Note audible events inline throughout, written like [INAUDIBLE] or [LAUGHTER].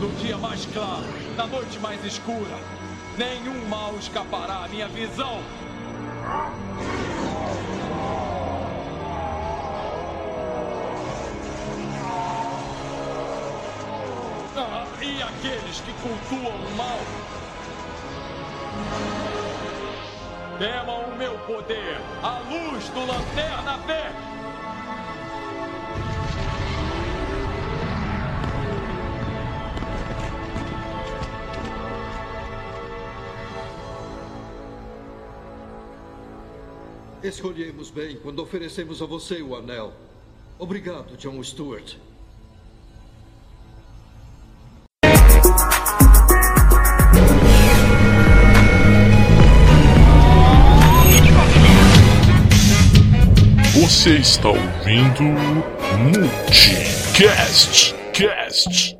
No dia mais claro, na noite mais escura, nenhum mal escapará à minha visão. Ah, e aqueles que cultuam o mal? Temam o meu poder, a luz do Lanterna Verde! Escolhemos bem quando oferecemos a você o anel. Obrigado, John Stewart. Você está ouvindo Multicast Cast.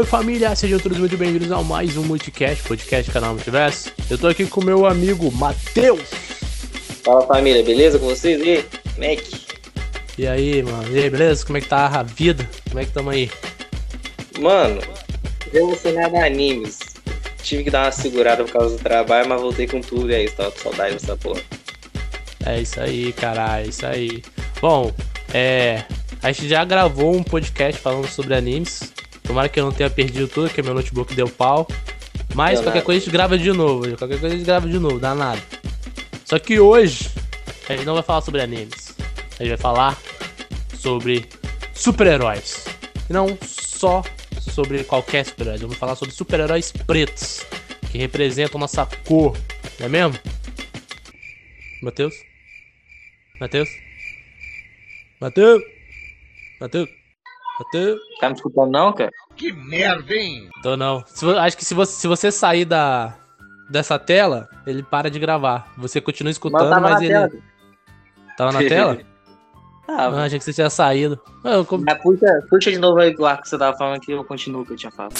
Salve, família! Sejam todos muito bem-vindos a mais um Multicast, podcast canal Multiverso. Eu tô aqui com meu amigo Matheus. Fala família, beleza com vocês? E aí, Mac? E aí, mano? E aí, beleza? Como é que tá a vida? Como é que tamo aí? Mano, relacionado a animes. Tive que dar uma segurada por causa do trabalho, mas voltei com tudo e é isso, tava com saudade dessa porra. É isso aí, caralho, é isso aí. Bom, é. A gente já gravou um podcast falando sobre animes. Tomara que eu não tenha perdido tudo, porque meu notebook deu pau. Mas Deu qualquer nada. coisa a gente grava de novo. Qualquer coisa a gente grava de novo, dá nada. Só que hoje a gente não vai falar sobre animes. A gente vai falar sobre super-heróis. E não só sobre qualquer super-herói. Vamos falar sobre super-heróis pretos. Que representam nossa cor. Não é mesmo? Matheus? Matheus? Matheus? Matheus? Matheus? Tá me escutando não, cara? Tô não. Se acho que se você, se você sair da, dessa tela, ele para de gravar. Você continua escutando, tava mas, na ele. tela. Tava na tela? [LAUGHS] Ah, Ah, achei que você tinha saído. Eu mas puxa, puxa de novo aí o arco que você tava falando que eu continuo o que eu tinha falado.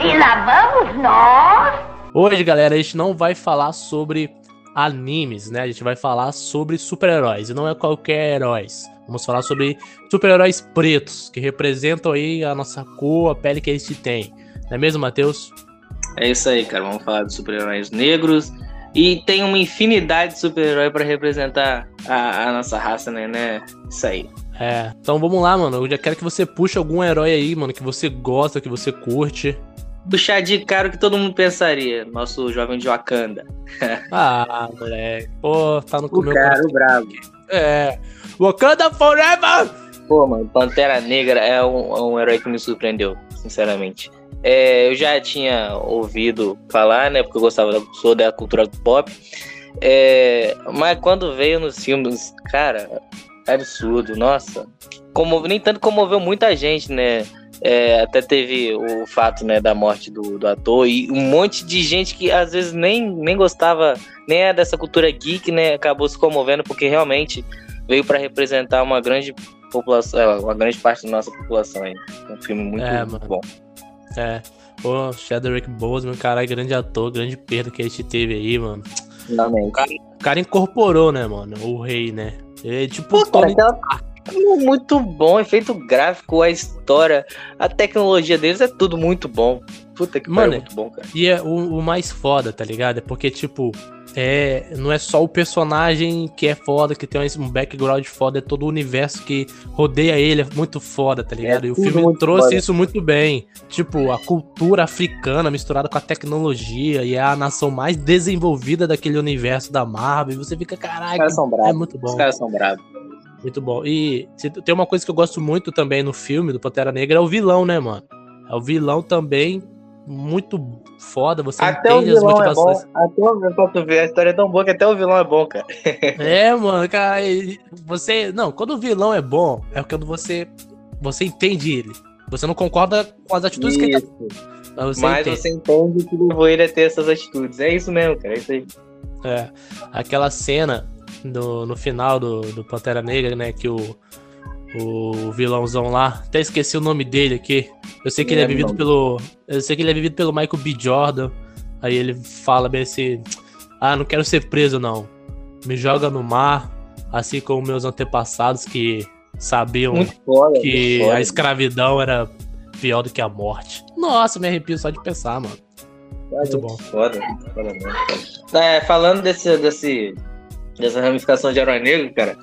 E lá vamos nós. Hoje, galera, a gente não vai falar sobre animes, né? A gente vai falar sobre super-heróis. E não é qualquer heróis. Vamos falar sobre super-heróis pretos, que representam aí a nossa cor, a pele que a gente tem. Não é mesmo, Matheus? É isso aí, cara. Vamos falar de super-heróis negros. E tem uma infinidade de super-herói pra representar a, a nossa raça, né? né? Isso aí. É. Então vamos lá, mano. Eu já quero que você puxe algum herói aí, mano, que você gosta, que você curte. Puxar de cara o que todo mundo pensaria. Nosso jovem de Wakanda. Ah, moleque. Pô, tá no O meu cara, coração. o brabo. É. Wakanda Forever! Pô, mano, Pantera Negra é um, é um herói que me surpreendeu, sinceramente. É, eu já tinha ouvido falar, né? Porque eu gostava da, sou da cultura pop. É, mas quando veio nos filmes, cara, absurdo, nossa. Comove, nem tanto comoveu muita gente, né? É, até teve o fato né, da morte do, do ator e um monte de gente que às vezes nem, nem gostava nem é dessa cultura geek, né? Acabou se comovendo porque realmente veio para representar uma grande população, é, uma grande parte da nossa população aí. Um filme muito É, mano. bom. É. Pô, Chadwick Boseman, caralho, grande ator, grande perda que a gente teve aí, mano. Realmente. O cara incorporou, né, mano? O rei, né? Ele, tipo, Pô, o cara, Tony. aquela- muito bom, efeito gráfico, a história, a tecnologia deles é tudo muito bom. Puta que Mano, pariu, muito bom, cara. E é o, o mais foda, tá ligado? É porque, tipo, é, não é só o personagem que é foda, que tem um background foda, é todo o universo que rodeia ele, é muito foda, tá ligado? É e o filme trouxe foda. isso muito bem. Tipo, a cultura africana misturada com a tecnologia, e é a nação mais desenvolvida daquele universo da Marvel, e você fica, Os caralho, caras são é bravos. muito bom. Os caras são bravos. Muito bom. E se- tem uma coisa que eu gosto muito também no filme do Pantera Negra, é o vilão, né, mano? É o vilão também muito foda, você Até o entende as vilão é bom. motivações. Até o, pra tu ver, a história é tão boa que até o vilão é bom, cara. [LAUGHS] É, mano, cara, você. Não, quando o vilão é bom, é quando você. Você entende ele. Você não concorda com as atitudes que ele tá. Isso. Mas você Mas entende. você entende o que levou ele a ter essas atitudes. É isso mesmo, cara. É isso aí. É, aquela cena no, no final do, do Pantera Negra, né? Que o, o vilãozão lá, até esqueci o nome dele aqui. Eu sei que ele é É, vivido não. pelo. Eu sei que ele é vivido pelo Michael B. Jordan. Aí ele fala bem assim: Ah, não quero ser preso, não. Me joga no mar, assim como meus antepassados que sabiam foda. que a escravidão era pior do que a morte. Nossa, me arrepio só de pensar, mano. Muito bom. Foda, foda mesmo. É, falando desse, desse, dessa ramificação de herói negro, cara,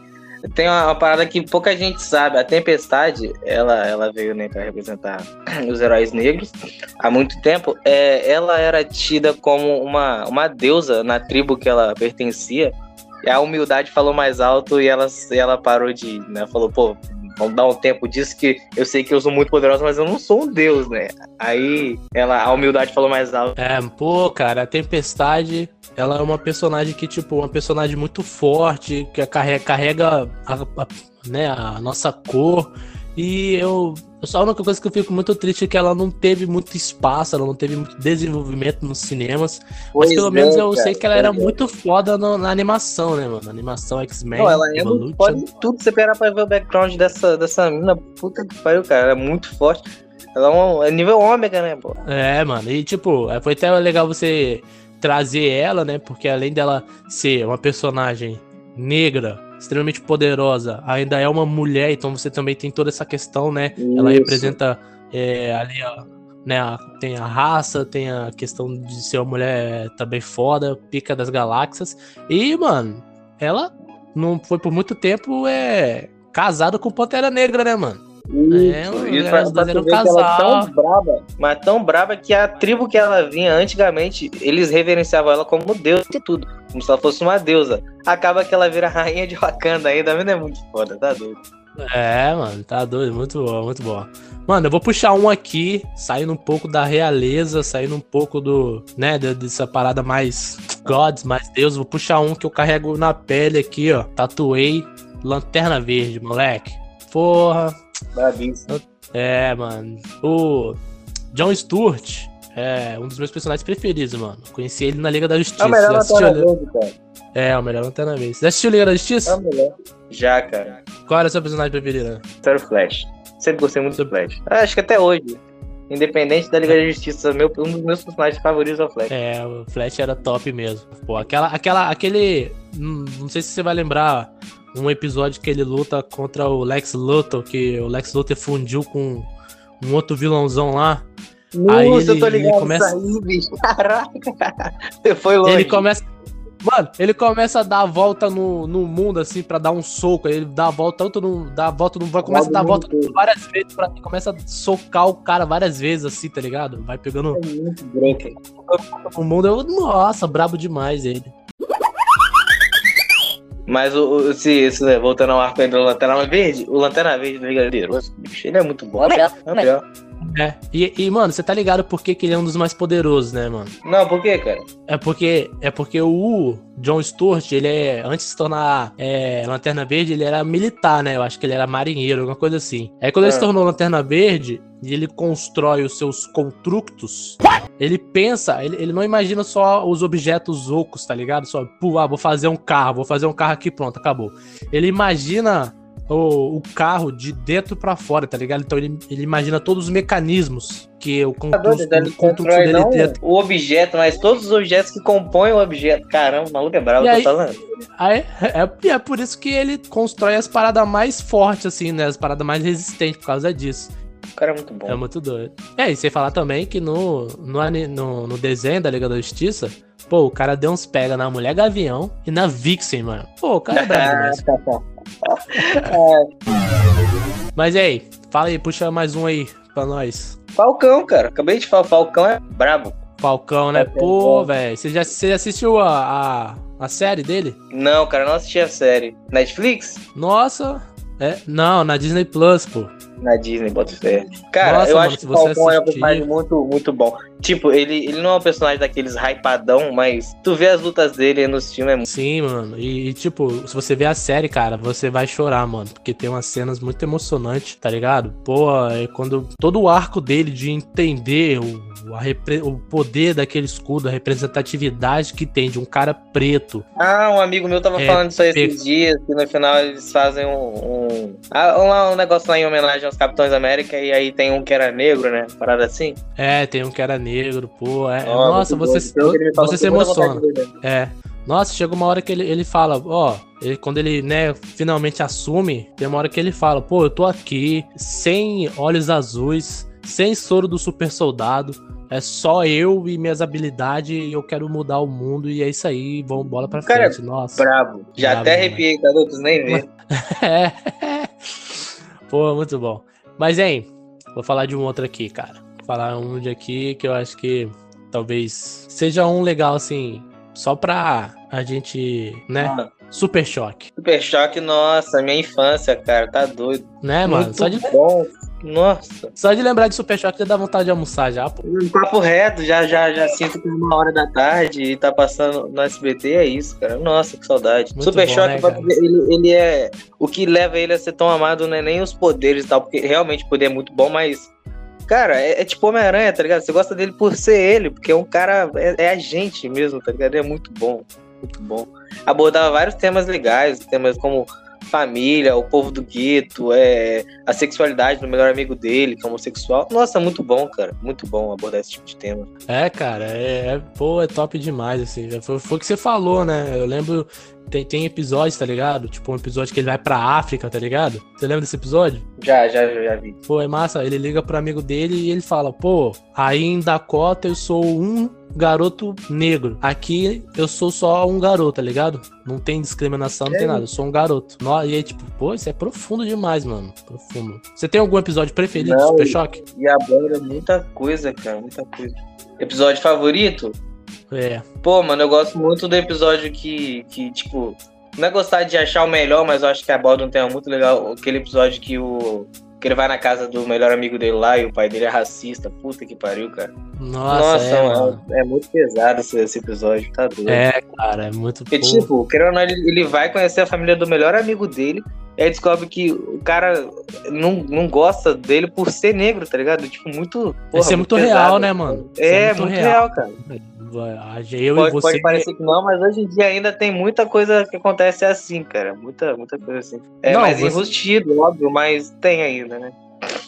tem uma, uma parada que pouca gente sabe. A Tempestade, ela, ela veio né, para representar [CLEARS THROAT] os heróis negros há muito tempo. É, ela era tida como uma, uma deusa na tribo que ela pertencia. E a humildade falou mais alto e ela, ela parou de. Né, falou, pô, vamos dar um tempo disso que eu sei que eu sou muito poderosa, mas eu não sou um deus, né? Aí ela, a humildade falou mais alto. É, pô, cara, a Tempestade, ela é uma personagem que, tipo, uma personagem muito forte, que carrega, carrega a, a- né, a nossa cor. E eu. Só a única coisa que eu fico muito triste é que ela não teve muito espaço, ela não teve muito desenvolvimento nos cinemas. Mas Pois pelo é, menos eu cara, sei que ela era é. muito foda no- na animação, né, mano? Animação X-Men, Não, ela é muito Evolution. foda em tudo. Você pegar pra ver o background dessa, dessa mina, puta que pariu, cara. Ela é muito forte. Ela é, um, é nível ômega, né, pô? É, mano, e tipo, é, foi até legal você trazer ela, né? Porque além dela ser uma personagem negra, extremamente poderosa, ainda é uma mulher, então você também tem toda essa questão, né? Ela Isso. representa é, ali, ó, né? a- tem a raça, tem a questão de ser uma mulher também foda, pica das galáxias. E, mano, ela não foi por muito tempo é, casada com Pantera Negra, né, mano? É, Isso, mano, isso elas pra, pra eram que ela é casal. tão braba, mas tão braba que a tribo que ela vinha antigamente, eles reverenciavam ela como deus e tudo, como se ela fosse uma deusa. Acaba que ela vira rainha de Wakanda ainda, mas não é muito foda, tá doido. É, mano, tá doido, muito bom, muito bom. Mano, eu vou puxar um aqui, saindo um pouco da realeza, saindo um pouco do, né, de- dessa parada mais gods, mais Deus. Vou puxar um que eu carrego na pele aqui, ó. Tatuei Lanterna Verde, moleque. Porra, Brabíssimo. é, mano. O John Stewart é um dos meus personagens preferidos, mano. Conheci ele na Liga da Justiça. É o melhor Lanterna Verde, cara. É, o melhor Lanterna Verde. Já assistiu Liga da É Justiça? o melhor. Já, cara. Qual era o seu personagem preferido? Sério, Flash. Sempre gostei muito do Flash. Ah, Acho que até hoje. Independente da Liga da Justiça, meu, um dos meus personagens favoritos é o Flash. É, o Flash era top mesmo. Pô, aquela, aquela, aquele. hum, Não sei se você vai lembrar um episódio que ele luta contra o Lex Luthor, que o Lex Luthor fundiu com um outro vilãozão lá. Aí Nossa, eu tô ele- ligado ele começa- aí, bicho. Caraca. [LAUGHS] Você foi longe. Ele começa. Mano, ele começa a dar a volta no, no mundo, assim, pra dar um soco. Ele dá a volta, tanto no. Dá a volta no. Vai, começa a dar a volta várias vezes. Pra, começa a socar o cara várias vezes, assim, tá ligado? Vai pegando É muito branco. o mundo. Eu, nossa, brabo demais ele. Mas o, se, se, né, voltando ao arco ainda do Lanterna Verde, o Lanterna Verde do bicho, ele é muito bom. É o melhor. É o melhor. É. E, e, mano, você tá ligado por que, que ele é um dos mais poderosos, né, mano? Não, por quê, cara? É porque, é porque o John Stewart, ele é, antes de se tornar é, Lanterna Verde, ele era militar, né? Eu acho que ele era marinheiro, alguma coisa assim. Aí quando ele Ah. se tornou Lanterna Verde, e ele constrói os seus constructos, ele pensa, ele, ele não imagina só os objetos ocos, tá ligado? Só, pô, ah, vou fazer um carro, vou fazer um carro aqui, pronto, acabou. Ele imagina o, o carro de dentro pra fora, tá ligado? Então ele, ele imagina todos os mecanismos que o Tá doido, construto, ele o construto constrói dele não tem. o objeto, mas todos os objetos que compõem o objeto. Caramba, o maluco é bravo, eu tô aí- falando. Aí, é, é por isso que ele constrói as paradas mais fortes, assim, né? As paradas mais resistentes por causa disso. O cara é muito bom. É muito doido. É, e sem falar também que no, no, no, no desenho da Liga da Justiça, pô, o cara deu uns pega na Mulher Gavião e na Vixen, mano. Pô, o cara é brabo [LAUGHS] demais. [LAUGHS] Mas e aí, fala aí, puxa mais um aí pra nós. Falcão, cara. Acabei de falar, Falcão é brabo. Falcão, né? Falcão, Pô, bom. velho, você já, você já assistiu a, a, a série dele? Não, cara, não assisti a série. Netflix? Nossa, É, não, na Disney Plus, pô. Na Disney, bota fé. Cara, Nossa, eu mano, acho que o Falcão é um assistir- personagem muito, muito bom. Tipo, ele, ele não é um personagem daqueles hypadão, mas tu vê as lutas dele nos filmes, é muito. Sim, mano. E, e, tipo, se você ver a série, cara, você vai chorar, mano. Porque tem umas cenas muito emocionantes, tá ligado? Pô, é quando todo o arco dele de entender o, repre- o poder daquele escudo, a representatividade que tem de um cara preto. Ah, um amigo meu tava É, falando disso aí esses dias, que no final eles fazem um. um, ah, um, um negócio lá em homenagem aos Capitães América, e aí tem um que era negro, né? Parada assim. É, tem um que era negro, pô. É, Ó, nossa, você, falou, você se emociona. É. Nossa, chega uma hora que ele, ele fala, ó, ele- quando ele, né, finalmente assume, tem uma hora que ele fala, pô, eu tô aqui, sem olhos azuis, sem soro do super soldado, é só eu e minhas habilidades e eu quero mudar o mundo e é isso aí, vamos bola pra Cara, frente. Nossa. Brabo. Já Brabo até arrepiei, doido? Tu nem vê. [LAUGHS] É. Pô, muito bom. Mas, hein, vou falar de um outro aqui, cara. Vou falar um de aqui que eu acho que talvez seja um legal, assim, só pra a gente, né? Ah. Super choque. Super choque, nossa, minha infância, cara, tá doido. Né, mano? Muito Só de, bom. Nossa. só de lembrar de Super Choque já dá vontade de almoçar já, pô. Um papo reto, já, já, já sinto que é uma hora da tarde e tá passando no SBT, é isso, cara. Nossa, que saudade. Muito Super bom, Choque, né, ele, ele é. O que leva ele a ser tão amado não é nem os poderes e tal, porque realmente o poder é muito bom, mas. Cara, é, é tipo Homem-Aranha, tá ligado? Você gosta dele por ser ele, porque é um cara. É, é a gente mesmo, tá ligado? É muito bom. Muito bom. Abordava vários temas legais, temas como família, o povo do gueto, é, a sexualidade do melhor amigo dele, que é homossexual. Nossa, muito bom, cara. Muito bom abordar esse tipo de tema. É, cara, é, é- pô, é top demais, assim. Foi, foi o que você falou, né? Eu lembro, tem, tem episódios, tá ligado? Tipo, um episódio que ele vai pra África, tá ligado? Você lembra desse episódio? Já, já, já vi. Pô, é massa. Ele liga pro amigo dele e ele fala: Pô, aí em Dakota eu sou um garoto negro. Aqui eu sou só um garoto, tá ligado? Não tem discriminação, não tem nada. Eu sou um garoto. No- E aí, tipo, pô, isso é profundo demais, mano. Profundo. Você tem algum episódio preferido Não. Super Choque? E aborda muita coisa, cara, muita coisa. Episódio favorito? É. Pô, mano, eu gosto muito do episódio que, que tipo, não é gostar de achar o melhor, mas eu acho que aborda um tema muito legal. Aquele episódio que o. Que ele vai na casa do melhor amigo dele lá e o pai dele é racista. Puta que pariu, cara. Nossa, Nossa, é, mano, é muito pesado esse, esse episódio, tá doido. É, cara, é muito pô. tipo, querendo ou não, ele, ele vai conhecer a família do melhor amigo dele, e aí descobre que o cara não, não gosta dele por ser negro, tá ligado? Tipo, muito. porra, Isso é muito pesado. real, né, mano? Isso É, muito real, cara. Eu Pode, e você. pode parecer que não, mas hoje em dia ainda tem muita coisa que acontece assim, cara. Muita, muita coisa assim. É Não, mais você- enrustido, óbvio, mas tem ainda, né?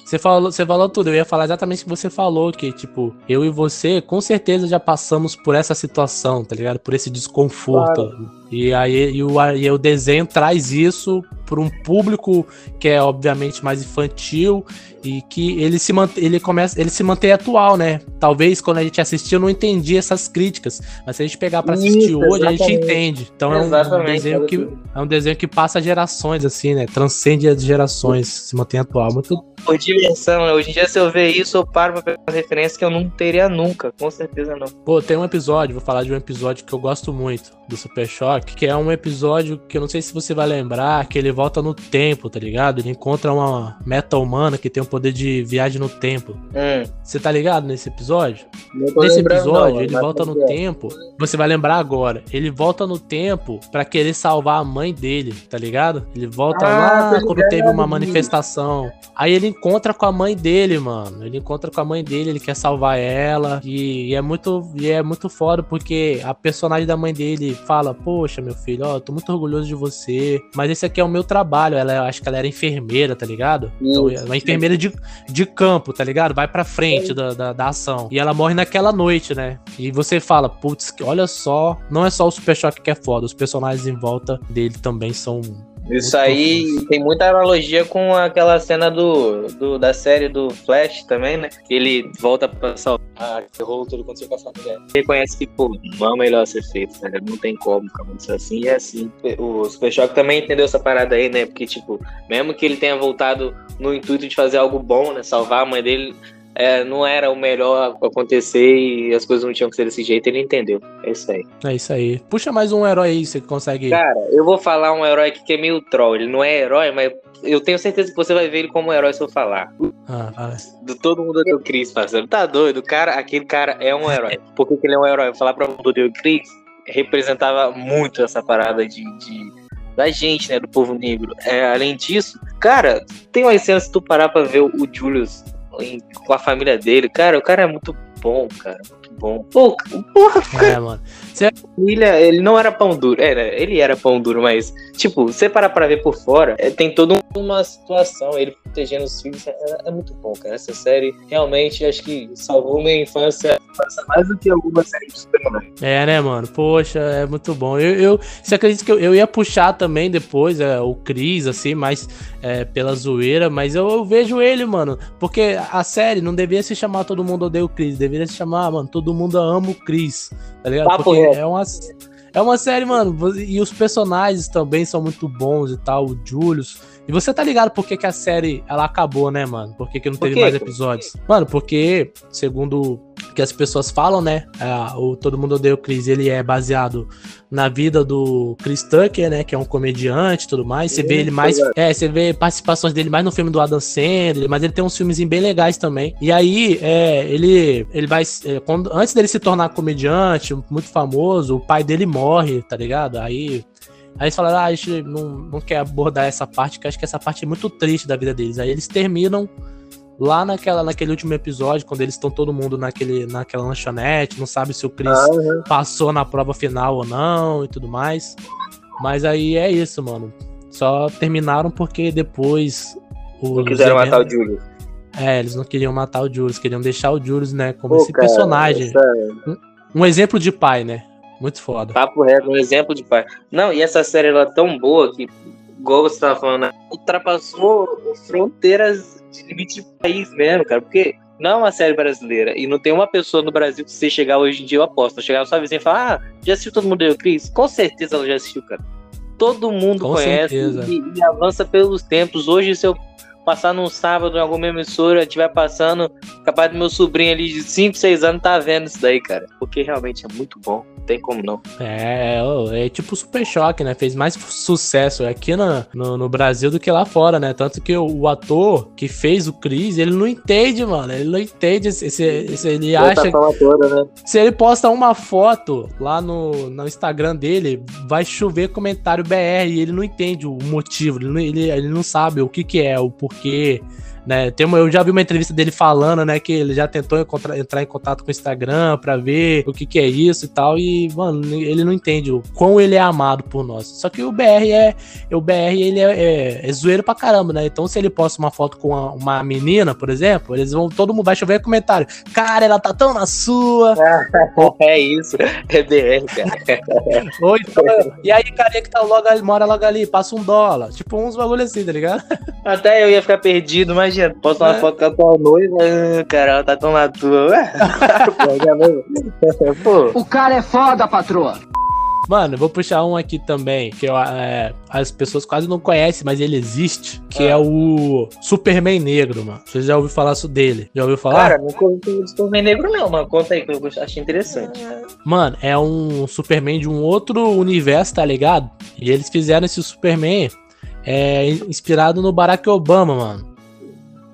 Você falou, você falou tudo. Eu ia falar exatamente o que você falou, que, tipo, eu e você, com certeza, já passamos por essa situação, tá ligado? Por esse desconforto. E aí e o, e o desenho traz isso para um público que é, obviamente, mais infantil e que ele se, mantém, ele começa, ele se mantém atual, né? Talvez quando a gente assistiu não entendia essas críticas, mas se a gente pegar para assistir Isso, hoje, a gente exatamente. entende. Então é um, um Exatamente, desenho que exatamente. é um desenho que passa gerações assim, né? Transcende as gerações, se mantém atual. Muito Por diversão, né? Hoje em dia, se eu ver isso, eu paro pra pegar umas referências que eu não teria nunca. Com certeza não. Pô, tem um episódio, vou falar de um episódio que eu gosto muito do Super Choque, que é um episódio que eu não sei se você vai lembrar, que ele volta no tempo, tá ligado? Ele encontra uma meta humana que tem o poder de viagem no tempo. Hum, Você tá ligado nesse episódio? Nesse episódio, não, ele volta no tempo. Você vai lembrar agora. Ele volta no tempo pra querer salvar a mãe dele, tá ligado? Ele volta Ah, lá quando teve uma manifestação. Aí ele encontra com a mãe dele, mano. Ele encontra com a mãe dele, ele quer salvar ela. E, e é muito e é muito foda porque a personagem da mãe dele fala: "Poxa, meu filho, ó, eu tô muito orgulhoso de você, mas esse aqui é o meu trabalho". Ela eu acho que ela era enfermeira, tá ligado? Então, Isso. uma enfermeira de, de campo, tá ligado? Vai pra frente da, da, da ação. E ela morre naquela noite, né? E você fala, putz, olha só, não é só o Super Choque que é foda, os personagens em volta dele também são. Isso muito aí tem muita analogia com aquela cena do, do- da série do Flash também, né? Que ele volta pra salvar que rolou tudo aconteceu com a família. Reconhece que, pô, não é o melhor ser feito, ligado? Não tem como acontecer assim e é assim. O Super Choque também entendeu essa parada aí, né? Porque, tipo, mesmo que ele tenha voltado no intuito de fazer algo bom, né? Salvar a mãe dele. É, não era o melhor acontecer e as coisas não tinham que ser desse jeito, ele entendeu. É isso aí. É isso aí. Puxa mais um herói aí, você consegue. Cara, eu vou falar um herói aqui que é meio troll. Ele não é herói, mas eu tenho certeza que você vai ver ele como herói se eu falar. Ah, fala. Do todo mundo odeia o Chris, parceiro. Tá doido? O cara, aquele cara é um herói. [LAUGHS] Por que, que ele é um herói? Eu falar pra mundo odeia o Chris representava muito essa parada de, de- da gente, né, do povo negro. É, além disso, cara, tem uma cena se tu parar pra ver o, Julius com a família dele, cara, o cara é muito bom, cara, bom. Pô, porra, É, mano. família, ele não era pão duro. É, né, ele era pão duro, mas, tipo, você parar pra ver por fora, é, tem toda uma situação, ele protegendo os filhos, é, é muito bom, cara. Essa série realmente acho que salvou minha infância, mais do que alguma série de super-herói. É, né, mano? Poxa, é muito bom. Eu, eu você acredita que eu, eu ia puxar também depois é, o Chris, assim, mais é, pela zoeira, mas eu, eu vejo ele, mano. Porque a série não deveria se chamar Todo Mundo Odeia o Chris, deveria se chamar, mano, Todo Mundo Ama o Chris, tá ligado? Papo Porque reto. é uma, é uma série, mano, e os personagens também são muito bons e tal, o Julius. E você tá ligado por que, que a série ela acabou, né, mano? Por que, que não teve mais episódios? Mano, porque, segundo o que as pessoas falam, né? a- o Todo Mundo Odeia o Chris, ele é baseado na vida do Chris Tucker, né? Que é um comediante e tudo mais. Você vê ele mais. É, você vê participações dele mais no filme do Adam Sandler, mas ele tem uns filmes bem legais também. E aí, é, ele, ele vai. é, quando, antes dele se tornar comediante, muito famoso, o pai dele morre, tá ligado? Aí. Aí eles falaram, ah, a gente não, não quer abordar essa parte, que eu acho que essa parte é muito triste da vida deles. Aí eles terminam lá naquela, naquele último episódio, quando eles estão todo mundo naquele, naquela lanchonete, não sabe se o Chris passou na prova final ou não e tudo mais. Mas aí é isso, mano. Só terminaram porque depois. Não os quiseram matar o Julius. É, eles não queriam matar o Julius, queriam deixar o Julius, né, como Pô, esse cara, personagem. essa- Um exemplo de pai, né? Muito foda. Papo reto, um exemplo de pai. Não, e essa série ela é tão boa que, igual você tava falando, ultrapassou fronteiras de limite de país mesmo, cara. Porque não é uma série brasileira e não tem uma pessoa no Brasil que você chegar hoje em dia, eu aposto. Chegar na sua vizinha e falar, ah, já assistiu todo mundo eu, Cris? Com certeza ela já assistiu, cara. Todo mundo Com conhece e, e avança pelos tempos. Hoje, se eu passar num sábado em alguma emissora, estiver passando, capaz do meu sobrinho ali de 5, 6 anos tá vendo isso daí, cara. Porque realmente é muito bom. Não tem como não. É, ô, é tipo Super Choque, né? Fez mais sucesso aqui na- no, no Brasil do que lá fora, né? Tanto que o, o ator que fez o Chris, ele não entende, mano. Ele não entende. Esse, esse- ele acha Essa fama toda, né? Se ele posta uma foto lá no, no Instagram dele, vai chover comentário BR e ele não entende o motivo, ele, não- ele, ele não sabe o que que é, o porquê, quê né? Tem uma, eu já vi uma entrevista dele falando, né, que ele já tentou entrar em contato com o Instagram pra ver o que que é isso e tal, e, mano, ele não entende o quão ele é amado por nós. Só que o BR é, o BR, ele é, é, é zoeiro pra caramba, né? Então se ele posta uma foto com uma, uma menina, por exemplo, eles vão, todo mundo vai chover comentário, cara, ela tá tão na sua, [LAUGHS] É isso. É DR, cara. Ou então, e aí, carinha que tá logo ali, mora logo ali, passa um dólar. Tipo, uns bagulho assim, tá ligado? Até eu ia ficar perdido, imagina. Posta uma É. foto com a tua noiva, ah, cara, ela tá tão na tua. Ué, [LAUGHS] [LAUGHS] pô, O cara é foda, patroa. Mano, eu vou puxar um aqui também, que eu, é, as pessoas quase não conhecem, mas ele existe, que é o Superman Negro, mano. Você já ouviu falar dele? Já ouviu falar? cara, não conto de Superman negro não, mano. Conta aí que eu achei interessante. Mano, é um Superman de um outro universo, tá ligado? E eles fizeram esse Superman é, inspirado no Barack Obama, mano.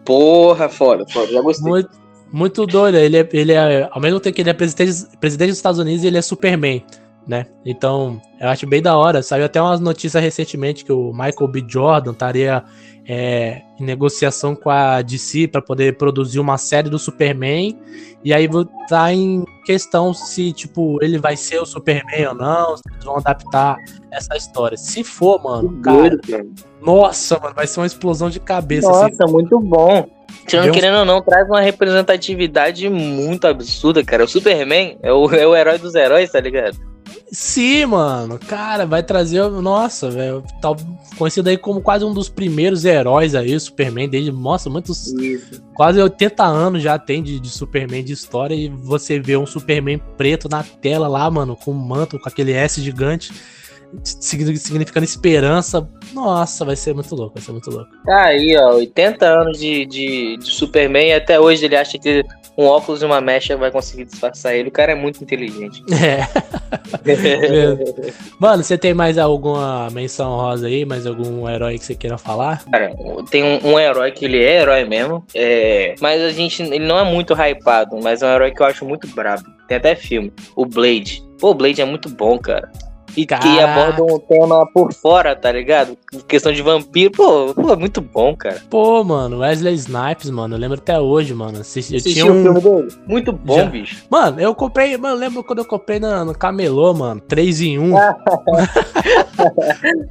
Porra, foda, foda. Já gostei. Muito, muito doido. Ele é, ele é. Ao mesmo tempo que ele é presidente, presidente dos Estados Unidos, ele é Superman, né? Então, eu acho bem da hora. Saiu até umas notícias recentemente que o Michael B. Jordan estaria é, em negociação com a DC para poder produzir uma série do Superman. E aí tá em questão se, tipo, ele vai ser o Superman ou não, se eles vão adaptar essa história. Se for, mano, cara, Doido, cara. nossa, mano, vai ser uma explosão de cabeça. assim. Nossa, muito bom. Um- querendo ou não, traz uma representatividade muito absurda, cara. O Superman é o, é o herói dos heróis, tá ligado? Sim, mano. Cara, vai trazer. Nossa, velho. Tá conhecido aí como quase um dos primeiros heróis aí, o Superman, desde. Nossa, muitos. Isso. Quase 80 anos já tem de, de Superman de história. E você vê um Superman preto na tela lá, mano, com um manto, com aquele S gigante. Signi- significando esperança. Nossa, vai ser muito louco, vai ser muito louco. Tá aí, ó, 80 anos de, de, de Superman e até hoje ele acha que um óculos e uma mecha vai conseguir disfarçar ele. O cara é muito inteligente. [LAUGHS] É. [LAUGHS] Mano, você tem mais alguma menção rosa aí? Mais algum herói que você queira falar? Cara, tem um, um herói que ele é herói mesmo, é, mas a gente, ele não é muito hypado, mas é um herói que eu acho muito brabo. Tem até filme, o Blade. Pô, o Blade é muito bom, cara. E que Caraca. aborda um tema por fora, tá ligado? Questão de vampiro. Pô, pô, é muito bom, cara. Pô, mano, Wesley Snipes, mano, eu lembro até hoje, mano. Assisti, eu tinha um... filme dele? Muito bom, Já. bicho. Mano, eu comprei, mano, lembro quando eu comprei na- no camelô, mano, 3 em 1. [LAUGHS]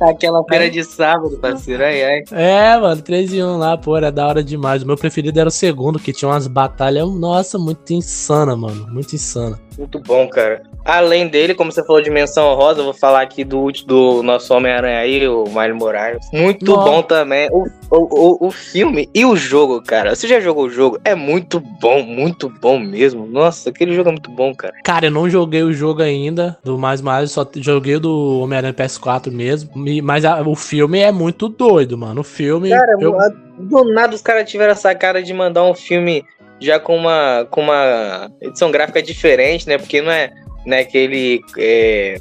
Aquela feira de sábado, parceiro. Ai, ai. É, mano, 3 em 1 lá, pô, era da hora demais. O meu preferido era o segundo, que tinha umas batalhas, nossa, muito insana, mano, muito insana. Muito bom, cara. Além dele, como você falou de menção rosa, eu vou falar aqui do, do nosso Homem-Aranha aí, o Miles Morales. Muito Nossa. bom também. O, o, o, o filme e o jogo, cara. Você já jogou o jogo? É muito bom, muito bom mesmo. Nossa, aquele jogo é muito bom, cara. Cara, eu não joguei o jogo ainda, do Mais Mais, só joguei o do Homem-Aranha PS4 mesmo, mas a- o filme é muito doido, mano. O filme. Cara, eu- do nada os caras tiveram essa cara de mandar um filme já com uma, com uma edição gráfica diferente, né? Porque não é, não é aquele. É,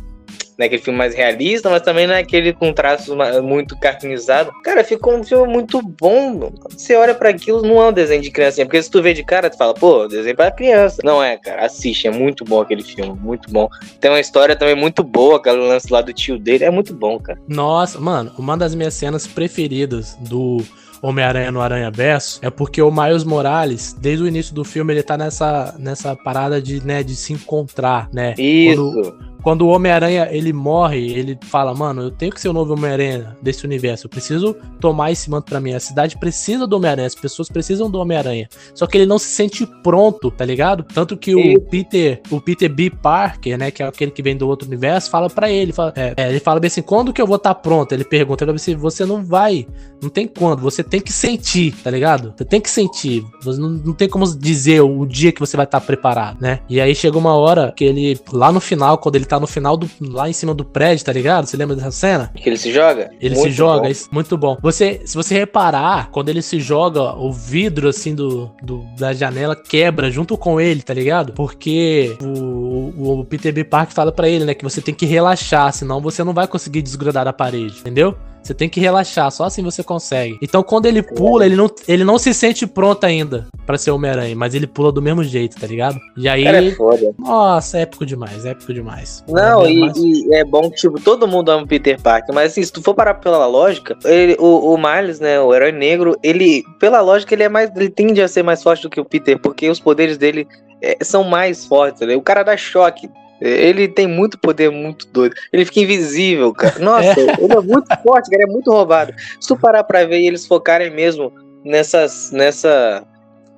não é aquele filme mais realista, mas também não é aquele com traços muito cartoonizados. Cara, ficou um filme muito bom. Você olha pra aquilo, não é um desenho de criancinha. Porque se tu vê de cara, tu fala, pô, desenho pra criança. Não é, cara. Assiste, é muito bom aquele filme, muito bom. Tem uma história também muito boa, aquele lance lá do tio dele. É muito bom, cara. Nossa, mano, uma das minhas cenas preferidas do Homem-Aranha no Aranha Verso é porque o Miles Morales, desde o início do filme, ele tá nessa, nessa parada de, né, de se encontrar, né? Isso. Quando, quando o Homem-Aranha ele morre, ele fala, mano, eu tenho que ser o novo Homem-Aranha desse universo. Eu preciso tomar esse manto pra mim. A cidade precisa do Homem-Aranha, as pessoas precisam do Homem-Aranha. Só que ele não se sente pronto, tá ligado? Tanto que o Isso. Peter, o Peter B. Parker, né, que é aquele que vem do outro universo, fala pra ele, fala, é, é, ele fala bem assim, quando que eu vou estar pronto? Ele pergunta, ele fala assim, você não vai, não tem quando, você tem que sentir, tá ligado? Você tem que sentir, você não, não tem como dizer o dia que você vai estar preparado, né? E aí chega uma hora que ele, lá no final, quando ele tá no final do, lá em cima do prédio, tá ligado? Você lembra dessa cena? Que ele se joga? Ele Muito se joga, bom. isso, muito bom. Você, se você reparar, quando ele se joga, o vidro assim do, do- da janela quebra junto com ele, tá ligado? Porque o, o Peter B. Park fala pra ele, né, que você tem que relaxar, senão você não vai conseguir desgrudar da parede, entendeu? Você tem que relaxar, só assim você consegue. Então quando ele pula, ele não, ele não se sente pronto ainda pra ser Homem-Aranha, mas ele pula do mesmo jeito, tá ligado? E aí, Cara, é foda. nossa, épico demais, épico demais. Não, É e, mais- e é bom que, tipo, todo mundo ama o Peter Parker, mas assim, se tu for parar pela lógica, ele- o, o Miles, né, o herói negro, ele, pela lógica, ele é mais, ele tende a ser mais forte do que o Peter, porque os poderes dele é, são mais fortes, né? O cara dá choque. Ele tem muito poder muito doido. Ele fica invisível, cara. Nossa, ele é muito forte, cara. É muito roubado. Se tu parar pra ver e eles focarem mesmo nessas, nessa,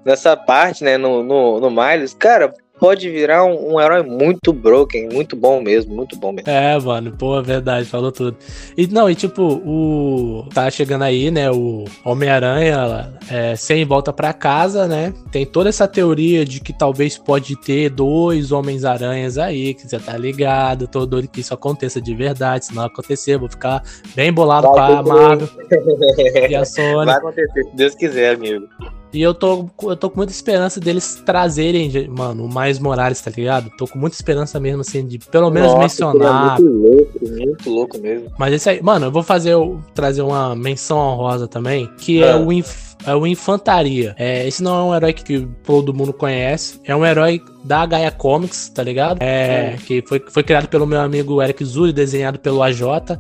nessa parte, né, no, no, no Miles, cara, pode virar um, um herói muito broken, muito bom mesmo, muito bom mesmo. É, mano, pô, é verdade, falou tudo. E não, e tipo, o. Tá chegando aí, né? O Homem-Aranha é, sem volta pra casa, né? Tem toda essa teoria de que talvez pode ter dois Homens-Aranhas aí, que você tá ligado. Tô doido que isso aconteça de verdade. Se não acontecer, vou ficar bem bolado Vai com a. Marvel [LAUGHS] e a Sony. Vai acontecer, se Deus quiser, amigo. E eu tô, eu tô com muita esperança deles trazerem, mano, o Mais Morales, tá ligado? Tô com muita esperança mesmo, assim, de pelo menos Nossa, mencionar. seria Muito louco, muito louco mesmo. Mas esse aí, mano, eu vou fazer o- trazer uma menção honrosa também, que é Ah. o Inf- é o Infantaria. É, esse não é um herói que todo mundo conhece, é um herói da Gaia Comics, tá ligado? É, que foi, foi criado pelo meu amigo Eric Zuri, desenhado pelo AJ.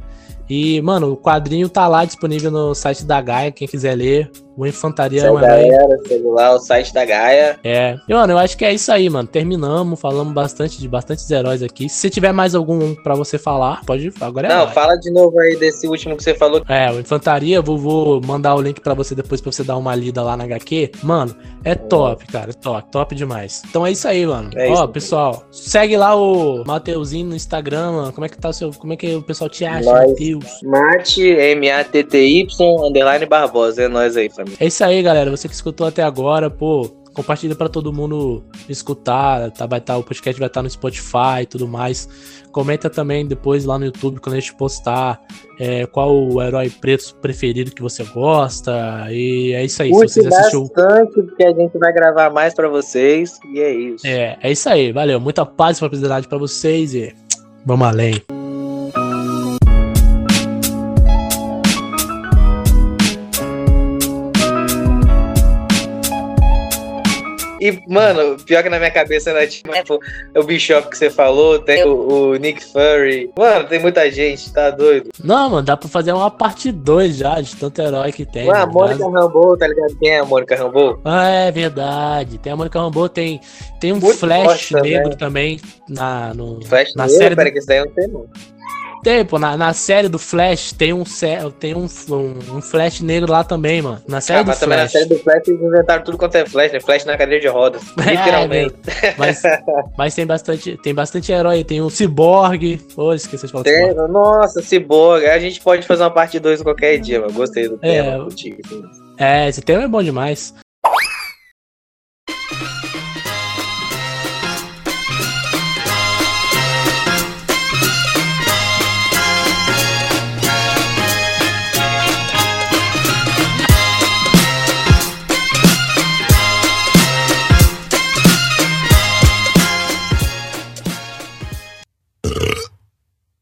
E, mano, o quadrinho tá lá disponível no site da Gaia, quem quiser ler. O Infantaria é galera, lá o site da Gaia. É. E, mano, eu acho que é isso aí, mano. Terminamos, falamos bastante de bastantes heróis aqui. Se tiver mais algum pra você falar, pode. Agora é Não, fala de novo aí desse último que você falou. É, o Infantaria, vou, vou mandar o link pra você depois pra você dar uma lida lá na HQ. Mano, é top, cara, top, top demais. Então é isso aí, mano. É Ó, isso. pessoal, segue lá o Mateuzinho no Instagram, mano. Como é que tá o seu, como é que o pessoal te acha. Mateus? Mate, M-A-T-T-Y, underline Barbosa. É nós aí, família. É isso aí, galera. Você que escutou até agora, pô, compartilha pra todo mundo escutar. Tá, vai tá, o podcast vai estar no Spotify e tudo mais. Comenta também depois lá no YouTube quando a gente postar é, qual o herói preto preferido que você gosta. E é isso aí. Curte Se você assistiu. bastante, porque a gente vai gravar mais pra vocês. E é isso. É, é isso aí, valeu. Muita paz e prosperidade pra vocês e vamos além. E, mano, pior que na minha cabeça era tipo o Bishop que você falou, tem o, o Nick Fury. Mano, tem muita gente, tá doido. Não, mano, dá pra fazer uma parte 2 já, de tanto herói que tem. Mano, a né? Mônica Rambeau, tá ligado? Quem é a Mônica Rambeau? Ah, é verdade. Tem a Mônica Rambeau, tem, tem um Muito Flash negro né? também na, no, Flash na negro? série. Pera Do, que isso daí eu não tem, não. Tem, pô, na, na série do Flash tem um, tem um, um, um Flash negro lá também, mano. Na série Ah, do mas também na Flash. série do Flash eles inventaram tudo quanto é Flash, né? Flash na cadeira de rodas. [LAUGHS] É, Literalmente. Mas, [LAUGHS] mas tem bastante, tem bastante herói. Tem o Cyborg. Ô, esqueci de falar Tem- Cyborg. nossa, Cyborg. A gente pode fazer uma parte 2 qualquer dia, mano. Gostei do É, tema. contigo. É, esse tema é bom demais.